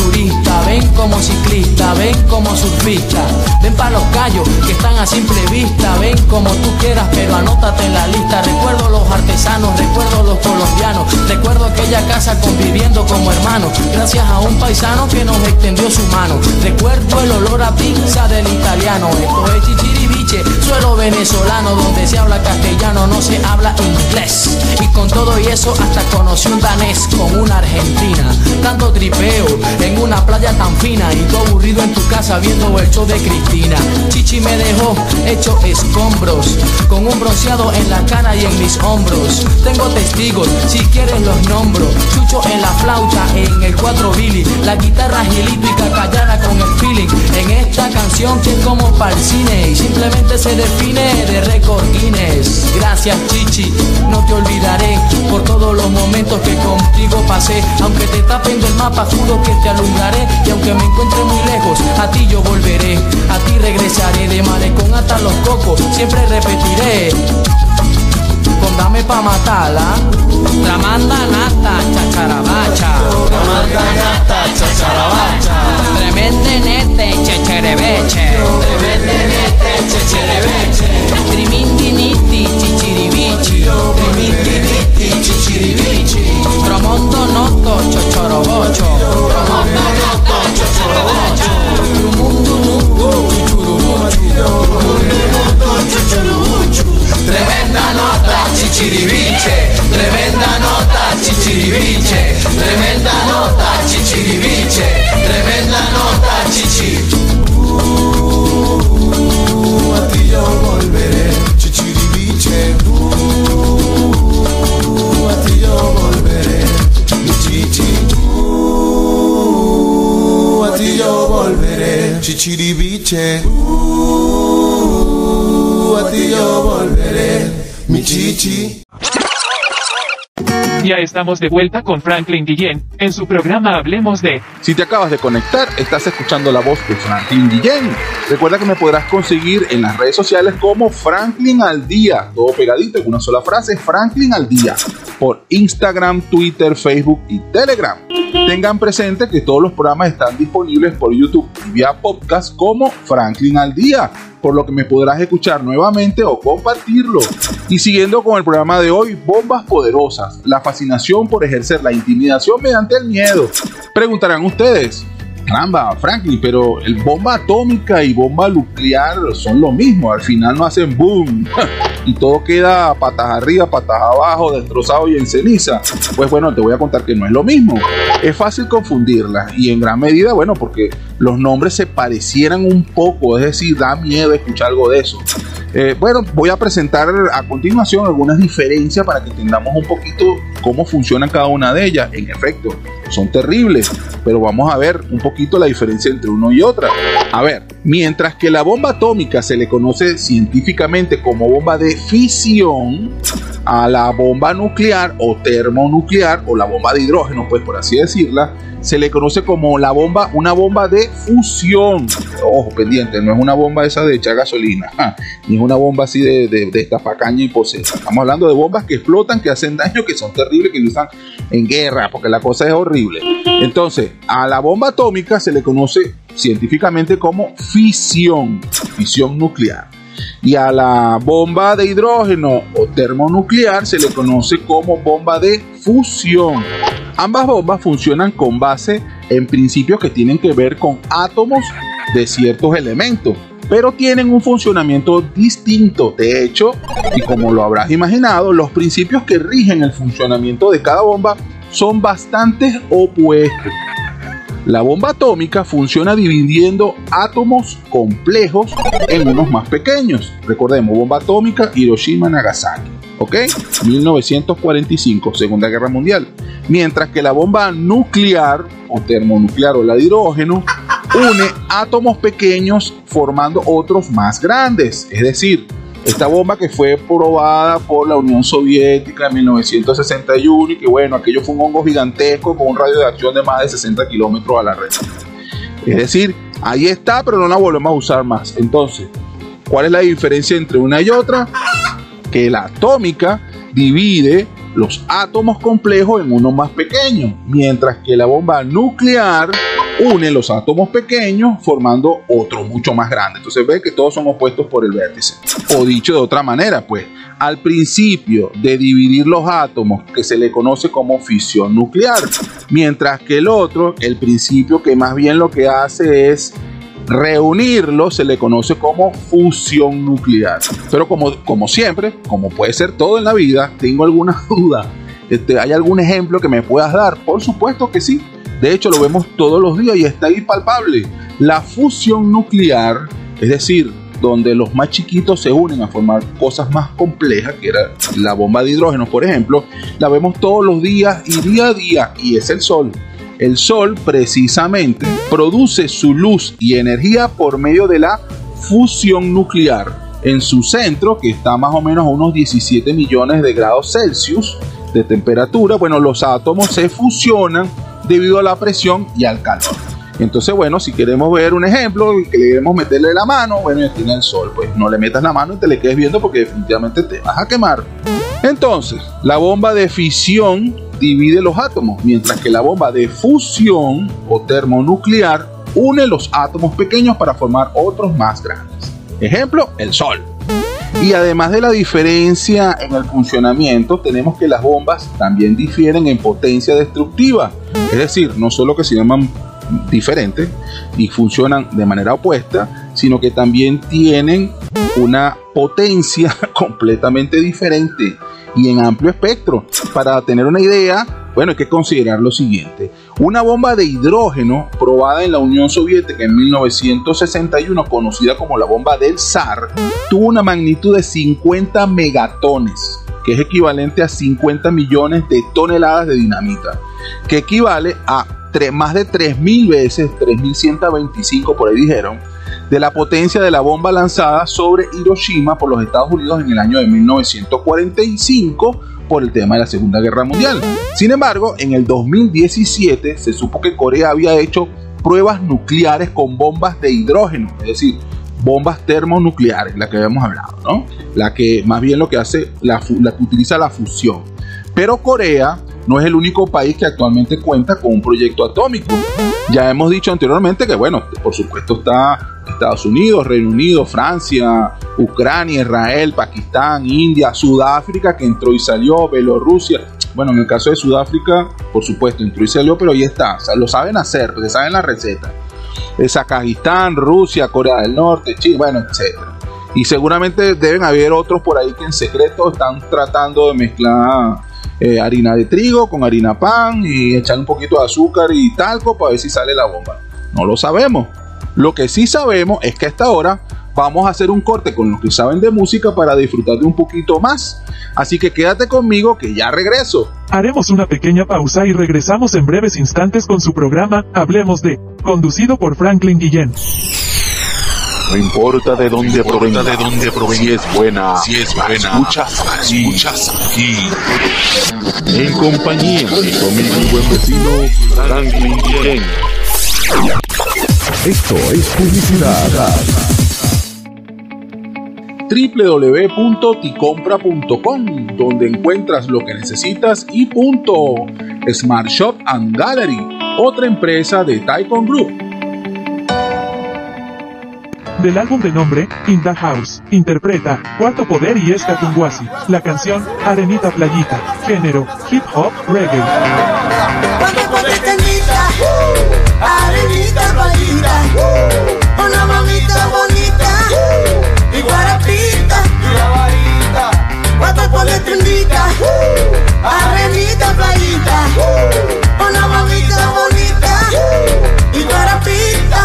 ven como ciclista, ven como surfista. Ven pa' los callos que están a simple vista. Ven como tú quieras, pero anótate en la lista. Recuerdo los artesanos, recuerdo los colombianos. Recuerdo aquella casa conviviendo como hermanos. Gracias a un paisano que nos extendió su mano. Recuerdo el olor a pizza del italiano. Esto es suelo venezolano. Donde se habla castellano, no se habla inglés. Y con todo y eso, hasta conocí un danés con una argentina. Tanto tripeo en una playa tan fina. Y tú aburrido en tu casa viendo el show de Cristina. Chichi me dejó hecho escombros. Con un bronceado en la cara y en mis hombros. Tengo testigos, si quieres los nombro. Chucho en la flauta, en el 4 Billy. La guitarra gilito y cacayana con el feeling. En esta canción que es como pa'l cine. Y simplemente se define de récord Guinness. Gracias Chichi, no te olvidaré por todos los momentos que contigo pasé. Aunque te tapen del mapa, juro que te alumbraré. Y aunque me encuentre muy lejos, a ti yo volveré. A ti regresaré de malecón hasta los cocos. Siempre repetiré. Con dame pa' matarla. Tramanda nata, chacharabacha. Tramanda nata, chacharabacha. Tremende nete, checherebeche. Tremende cerevecce, cerevecce Triminti nitti, cicirivici Triminti nitti, cicirivici Tramonto notto, cioccioro vocio. Tramonto notto, cioccioro vocio. Trumundu nungo, cicciuru vocio. Trumundu notto, cicciuru vocio. Tremenda nota, cicirivice Tremenda nota, cicirivice Tremenda nota, cicirivice Tremenda nota, cicirivice a ti yo volveré, chichiribiche. Uh, a ti yo volveré, mi chichi. Uh, a ti yo volveré, chichiribiche. Uh, a ti yo volveré, mi chichi. Ya estamos de vuelta con Franklin Guillén en su programa Hablemos de. Si te acabas de conectar, estás escuchando la voz de Franklin Guillén. Recuerda que me podrás conseguir en las redes sociales como Franklin al Día, todo pegadito en una sola frase, Franklin al Día, por Instagram, Twitter, Facebook y Telegram. Tengan presente que todos los programas están disponibles por YouTube y vía podcast como Franklin al Día, por lo que me podrás escuchar nuevamente o compartirlo. Y siguiendo con el programa de hoy, bombas poderosas, la fascinación por ejercer la intimidación mediante el miedo. Preguntarán ustedes, Caramba, Franklin, pero el bomba atómica y bomba nuclear son lo mismo. Al final no hacen boom [LAUGHS] y todo queda patas arriba, patas abajo, destrozado y en ceniza. Pues bueno, te voy a contar que no es lo mismo. Es fácil confundirlas y en gran medida, bueno, porque los nombres se parecieran un poco, es decir, da miedo escuchar algo de eso. Eh, bueno, voy a presentar a continuación algunas diferencias para que entendamos un poquito cómo funcionan cada una de ellas. En efecto, son terribles, pero vamos a ver un poquito la diferencia entre uno y otra. A ver, mientras que la bomba atómica se le conoce científicamente como bomba de fisión, a la bomba nuclear o termonuclear o la bomba de hidrógeno, pues por así decirla, se le conoce como la bomba, una bomba de fusión. Ojo, pendiente, no es una bomba esa de echar gasolina, ni es una bomba así de, de, de estapacaña y posesa. Estamos hablando de bombas que explotan, que hacen daño, que son terribles, que se usan en guerra, porque la cosa es horrible. Entonces, a la bomba atómica se le conoce científicamente como fisión, fisión nuclear. Y a la bomba de hidrógeno o termonuclear se le conoce como bomba de fusión. Ambas bombas funcionan con base en principios que tienen que ver con átomos de ciertos elementos, pero tienen un funcionamiento distinto. De hecho, y como lo habrás imaginado, los principios que rigen el funcionamiento de cada bomba son bastante opuestos. La bomba atómica funciona dividiendo átomos complejos en unos más pequeños. Recordemos, bomba atómica Hiroshima-Nagasaki. ¿Ok? 1945, Segunda Guerra Mundial. Mientras que la bomba nuclear o termonuclear o la de hidrógeno une átomos pequeños formando otros más grandes. Es decir, esta bomba que fue probada por la Unión Soviética en 1961 y que bueno, aquello fue un hongo gigantesco con un radio de acción de más de 60 kilómetros a la red. Es decir, ahí está, pero no la volvemos a usar más. Entonces, ¿cuál es la diferencia entre una y otra? Que la atómica divide los átomos complejos en uno más pequeños, mientras que la bomba nuclear une los átomos pequeños formando otro mucho más grande. Entonces ve que todos son opuestos por el vértice. O dicho de otra manera, pues al principio de dividir los átomos que se le conoce como fisión nuclear, mientras que el otro, el principio que más bien lo que hace es reunirlos se le conoce como fusión nuclear. Pero como, como siempre, como puede ser todo en la vida, tengo alguna [LAUGHS] duda. Este, ¿Hay algún ejemplo que me puedas dar? Por supuesto que sí. De hecho, lo vemos todos los días y está ahí palpable. La fusión nuclear, es decir, donde los más chiquitos se unen a formar cosas más complejas, que era la bomba de hidrógeno, por ejemplo, la vemos todos los días y día a día, y es el Sol. El Sol precisamente produce su luz y energía por medio de la fusión nuclear. En su centro, que está más o menos a unos 17 millones de grados Celsius, de temperatura, bueno, los átomos se fusionan debido a la presión y al calor. Entonces, bueno, si queremos ver un ejemplo, le queremos meterle la mano, bueno, tiene el sol, pues no le metas la mano y te le quedes viendo porque definitivamente te vas a quemar. Entonces, la bomba de fisión divide los átomos, mientras que la bomba de fusión o termonuclear une los átomos pequeños para formar otros más grandes. Ejemplo, el Sol. Y además de la diferencia en el funcionamiento, tenemos que las bombas también difieren en potencia destructiva. Es decir, no solo que se llaman diferentes y funcionan de manera opuesta, sino que también tienen una potencia [LAUGHS] completamente diferente y en amplio espectro. Para tener una idea, bueno, hay que considerar lo siguiente. Una bomba de hidrógeno probada en la Unión Soviética en 1961, conocida como la bomba del zar, tuvo una magnitud de 50 megatones, que es equivalente a 50 millones de toneladas de dinamita, que equivale a más de 3.000 veces, 3.125 por ahí dijeron, de la potencia de la bomba lanzada sobre Hiroshima por los Estados Unidos en el año de 1945 por el tema de la Segunda Guerra Mundial. Sin embargo, en el 2017 se supo que Corea había hecho pruebas nucleares con bombas de hidrógeno, es decir, bombas termonucleares, la que habíamos hablado, ¿no? La que más bien lo que hace, la, que utiliza la fusión. Pero Corea no es el único país que actualmente cuenta con un proyecto atómico. Ya hemos dicho anteriormente que, bueno, por supuesto está Estados Unidos, Reino Unido, Francia, Ucrania, Israel, Pakistán, India, Sudáfrica, que entró y salió, Bielorrusia. Bueno, en el caso de Sudáfrica, por supuesto, entró y salió, pero ahí está. Lo saben hacer, porque saben la receta. Es Kazajistán, Rusia, Corea del Norte, Chile, bueno, etc. Y seguramente deben haber otros por ahí que en secreto están tratando de mezclar eh, harina de trigo con harina pan y echar un poquito de azúcar y talco para ver si sale la bomba. No lo sabemos. Lo que sí sabemos es que a esta hora vamos a hacer un corte con los que saben de música para disfrutar de un poquito más. Así que quédate conmigo que ya regreso. Haremos una pequeña pausa y regresamos en breves instantes con su programa Hablemos de, conducido por Franklin Guillén. No importa de dónde provenga, de dónde provenga, si es buena, si es buena, escuchas, escuchas aquí. En compañía de conmigo mi buen vecino Franklin Guillén. Esto es publicidad. www.ticompra.com, donde encuentras lo que necesitas y punto. Smart Shop and Gallery, otra empresa de Taikon Group del álbum de nombre, In the House, interpreta Cuarto Poder y Esta Tunguasi. La canción, Arenita Playita, género, hip hop, reggae. Una mamita bonita, y guarapita, cuatro poder tendita, Arenita Playita, una mamita bonita, y guarapita,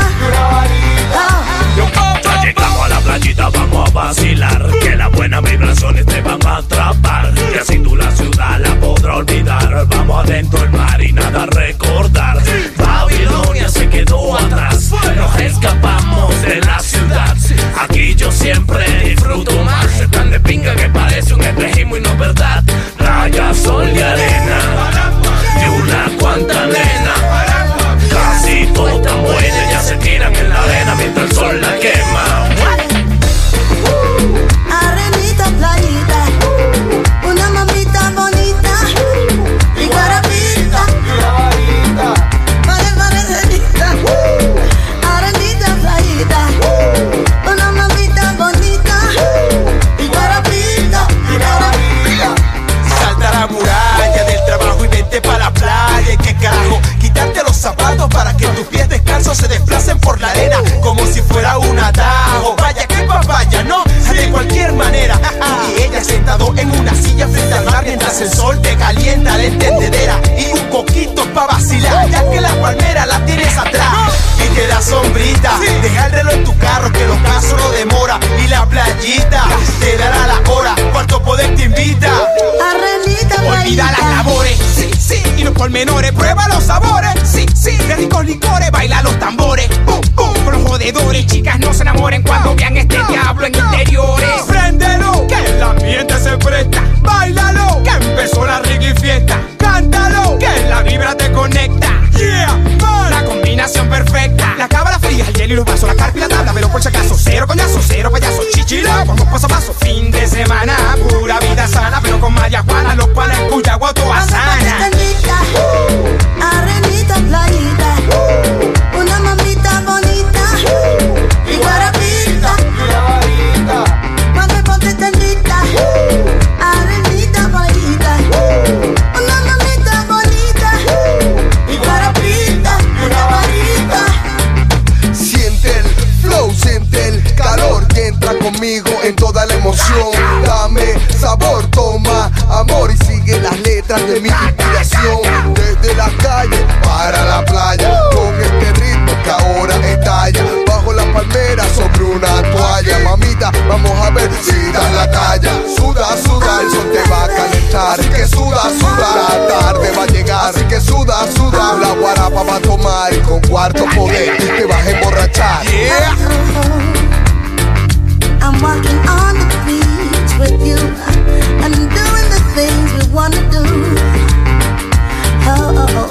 playita vamos a vacilar. Que las buenas vibraciones te van a atrapar. Y así tú la ciudad la podrás olvidar. Vamos adentro del mar y nada a recordar Babilonia se quedó atrás escapamos de la ciudad. Aquí yo siempre disfruto más. Es tan de pinga que parece un espejismo y no verdad. Raya, sol y arena. Y una cuanta Dame sabor, toma amor y sigue las letras de mi inspiración. Desde la calle para la playa, con este ritmo que ahora estalla. Bajo la palmera sobre una toalla, mamita, vamos a ver si das la talla. Suda, suda, el sol te va a calentar. Así que suda, suda, la tarde va a llegar. Así que suda, suda, la guarapa va a tomar y con cuarto poder te vas a emborrachar. I'm walking on the beach with you and doing the things we wanna do.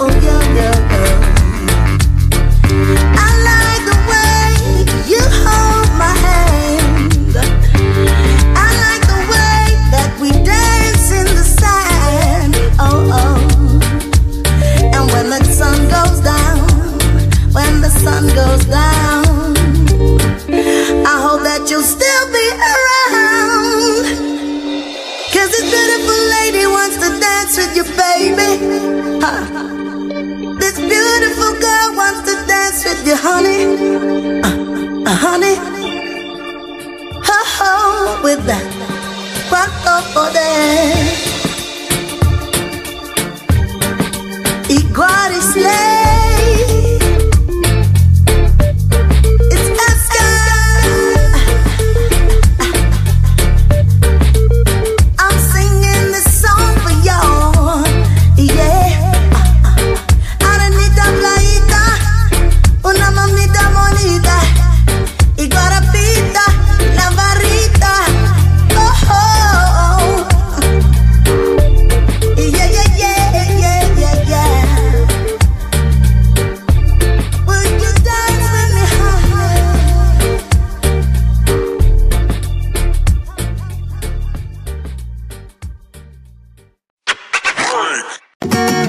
Oh yeah, yeah, yeah. I like the way you hold my hand. I like the way that we dance in the sand. Oh, oh. And when the sun goes down, when the sun goes down. That you'll still be around. Cause this beautiful lady wants to dance with you, baby. Huh. This beautiful girl wants to dance with you, honey. Uh, uh, honey. Ho, ho, with that. Quanto poder. Igual slay.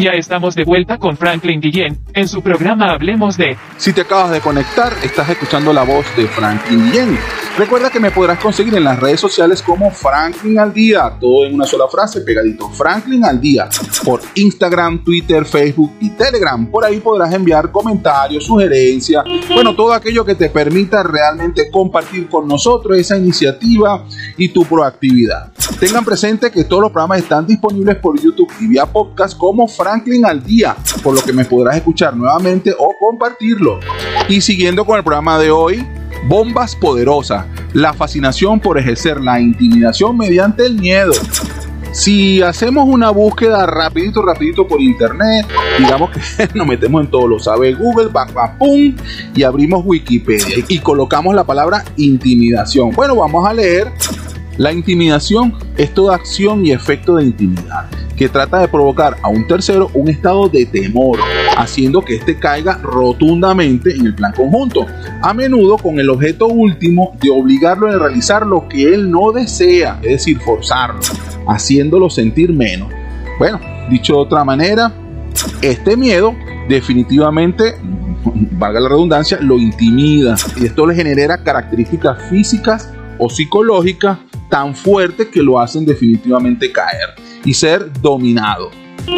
Ya estamos de vuelta con Franklin Guillén en su programa Hablemos de. Si te acabas de conectar, estás escuchando la voz de Franklin Guillén. Recuerda que me podrás conseguir en las redes sociales como Franklin al día, todo en una sola frase, pegadito, Franklin al día, por Instagram, Twitter, Facebook y Telegram. Por ahí podrás enviar comentarios, sugerencias, bueno, todo aquello que te permita realmente compartir con nosotros esa iniciativa y tu proactividad. Tengan presente que todos los programas están disponibles por YouTube y vía podcast como Franklin al día, por lo que me podrás escuchar nuevamente o compartirlo. Y siguiendo con el programa de hoy, Bombas poderosas, la fascinación por ejercer la intimidación mediante el miedo. Si hacemos una búsqueda rapidito, rapidito por internet, digamos que [LAUGHS] nos metemos en todo, lo sabe Google, va, va, pum, y abrimos Wikipedia y colocamos la palabra intimidación. Bueno, vamos a leer. La intimidación es toda acción y efecto de intimidad que trata de provocar a un tercero un estado de temor, haciendo que éste caiga rotundamente en el plan conjunto, a menudo con el objeto último de obligarlo a realizar lo que él no desea, es decir, forzarlo, haciéndolo sentir menos. Bueno, dicho de otra manera, este miedo definitivamente, valga la redundancia, lo intimida y esto le genera características físicas o psicológicas tan fuertes que lo hacen definitivamente caer y ser dominado.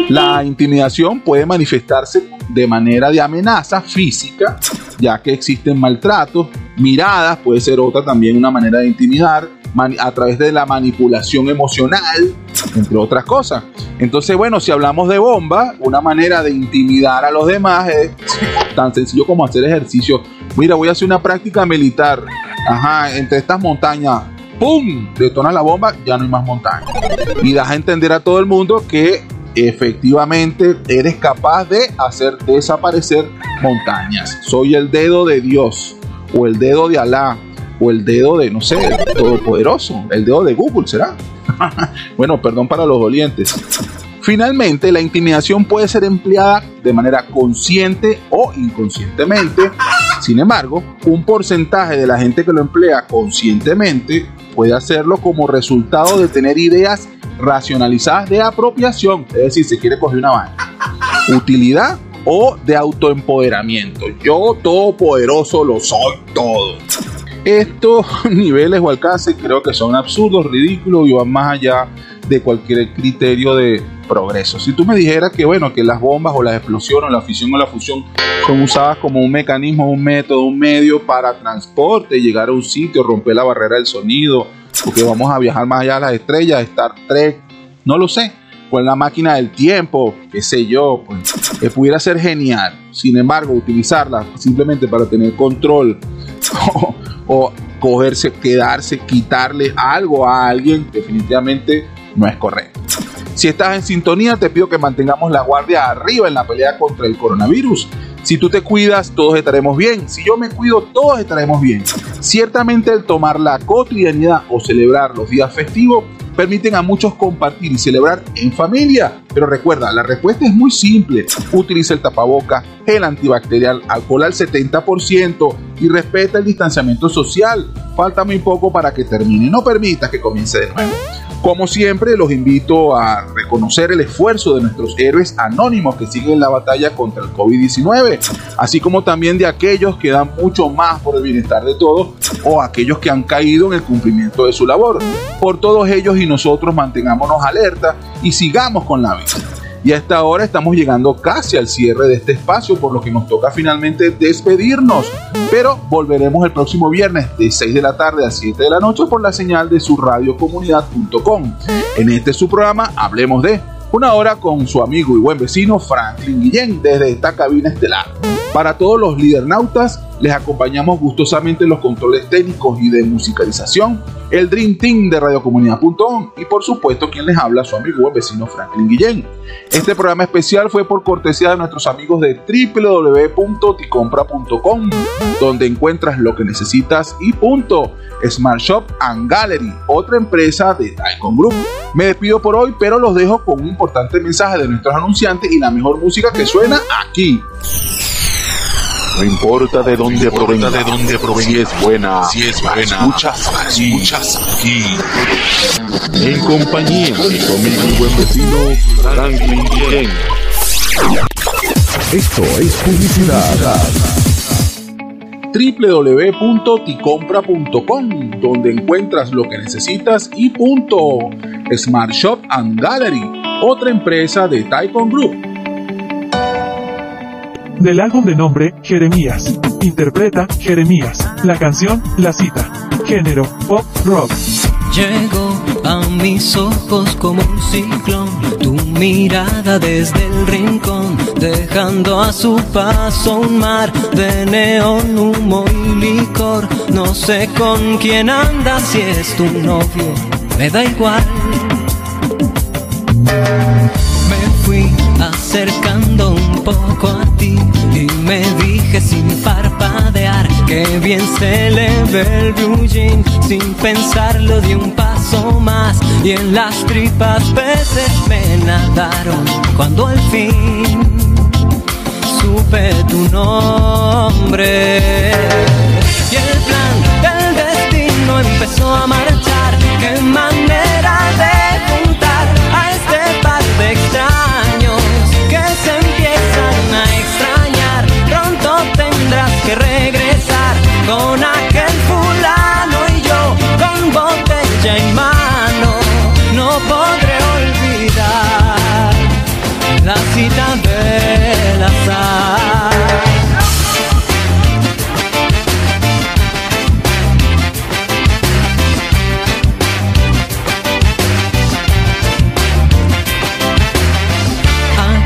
La intimidación puede manifestarse de manera de amenaza física, ya que existen maltratos, miradas, puede ser otra también una manera de intimidar, a través de la manipulación emocional, entre otras cosas. Entonces, bueno, si hablamos de bomba, una manera de intimidar a los demás es tan sencillo como hacer ejercicio. Mira, voy a hacer una práctica militar. Ajá, entre estas montañas, ¡pum! Detona la bomba, ya no hay más montaña. Y das a entender a todo el mundo que efectivamente eres capaz de hacer desaparecer montañas. Soy el dedo de Dios, o el dedo de Alá, o el dedo de, no sé, todopoderoso, el dedo de Google, ¿será? [LAUGHS] bueno, perdón para los dolientes. Finalmente, la intimidación puede ser empleada de manera consciente o inconscientemente. Sin embargo, un porcentaje de la gente que lo emplea conscientemente puede hacerlo como resultado de tener ideas racionalizadas de apropiación, es decir, se quiere coger una vaina, utilidad o de autoempoderamiento. Yo todopoderoso lo soy todo. Estos [LAUGHS] niveles o alcances creo que son absurdos, ridículos y van más allá de cualquier criterio de progreso. Si tú me dijeras que bueno, que las bombas o las explosiones, la fisión o la fusión son usadas como un mecanismo, un método, un medio para transporte, llegar a un sitio, romper la barrera del sonido, porque vamos a viajar más allá de las estrellas, Star Trek, no lo sé, con la máquina del tiempo, qué sé yo, pues, que pudiera ser genial. Sin embargo, utilizarla simplemente para tener control [LAUGHS] o, o cogerse, quedarse, quitarle algo a alguien, definitivamente no es correcto. Si estás en sintonía, te pido que mantengamos la guardia arriba en la pelea contra el coronavirus. Si tú te cuidas, todos estaremos bien. Si yo me cuido, todos estaremos bien. Ciertamente el tomar la cotidianidad o celebrar los días festivos permiten a muchos compartir y celebrar en familia. Pero recuerda, la respuesta es muy simple. Utiliza el tapaboca, gel antibacterial, alcohol al 70% y respeta el distanciamiento social. Falta muy poco para que termine. No permitas que comience de nuevo. Como siempre, los invito a reconocer el esfuerzo de nuestros héroes anónimos que siguen la batalla contra el COVID-19, así como también de aquellos que dan mucho más por el bienestar de todos o aquellos que han caído en el cumplimiento de su labor. Por todos ellos y nosotros mantengámonos alerta y sigamos con la vida. Y a esta hora estamos llegando casi al cierre de este espacio, por lo que nos toca finalmente despedirnos. Pero volveremos el próximo viernes de 6 de la tarde a 7 de la noche por la señal de su radiocomunidad.com. En este su programa Hablemos de una hora con su amigo y buen vecino Franklin Guillén desde esta cabina estelar. Para todos los lidernautas, les acompañamos gustosamente en los controles técnicos y de musicalización, el Dream Team de radiocomunidad.com y por supuesto quien les habla, su amigo y vecino Franklin Guillén. Este programa especial fue por cortesía de nuestros amigos de www.ticompra.com, donde encuentras lo que necesitas y punto. Smart Shop and Gallery, otra empresa de Taikon Group. Me despido por hoy, pero los dejo con un importante mensaje de nuestros anunciantes y la mejor música que suena aquí. No importa de dónde provenga, de dónde provenga, si es buena, si es buena, escuchas, escuchas aquí. En compañía de conmigo y buen vecino Franklin Guillén. Esto es publicidad. www.ticompra.com, donde encuentras lo que necesitas y punto. Smart Shop and Gallery, otra empresa de Taikon Group. Del álbum de nombre Jeremías. Interpreta Jeremías. La canción La Cita. Género pop rock. Llegó a mis ojos como un ciclón, tu mirada desde el rincón, dejando a su paso un mar de neón, humo y licor. No sé con quién andas, si es tu novio, me da igual. Acercando un poco a ti. Y me dije sin parpadear que bien se le ve el blue sin pensarlo de un paso más. Y en las tripas peces me nadaron cuando al fin supe tu nombre. Y el plan del destino empezó a marchar qué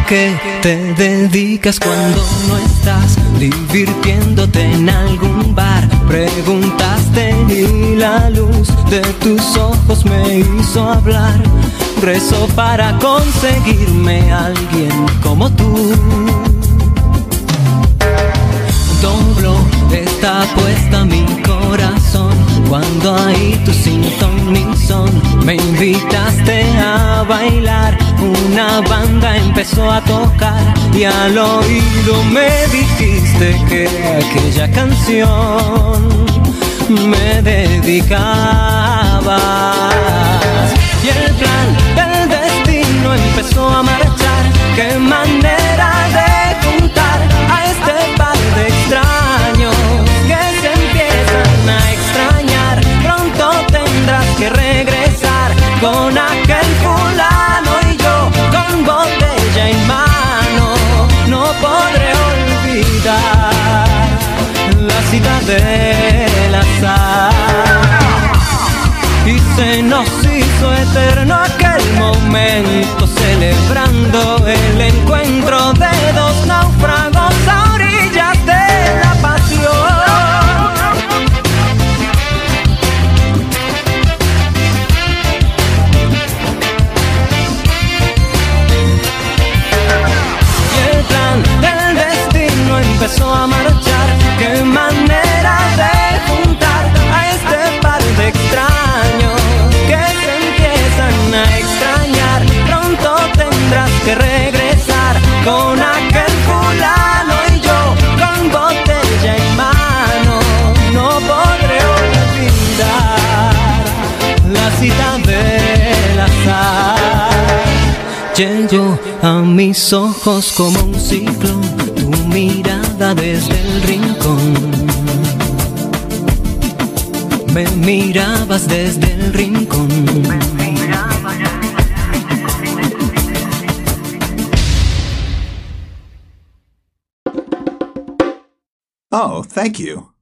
qué te dedicas cuando no estás divirtiéndote en algún bar? Preguntaste y la luz de tus ojos me hizo hablar. rezo para conseguirme alguien como tú. Doblo está puesta mi corazón cuando ahí tu sin son me invitaste a bailar. Una banda empezó a tocar y al oído me dijiste que aquella canción me dedicabas. Y el plan del destino empezó a marchar. Qué manera hizo eterno aquel momento celebrando el encuentro mis ojos como un ciclón, tu mirada desde el rincón. Me mirabas desde el rincón. Oh, thank you.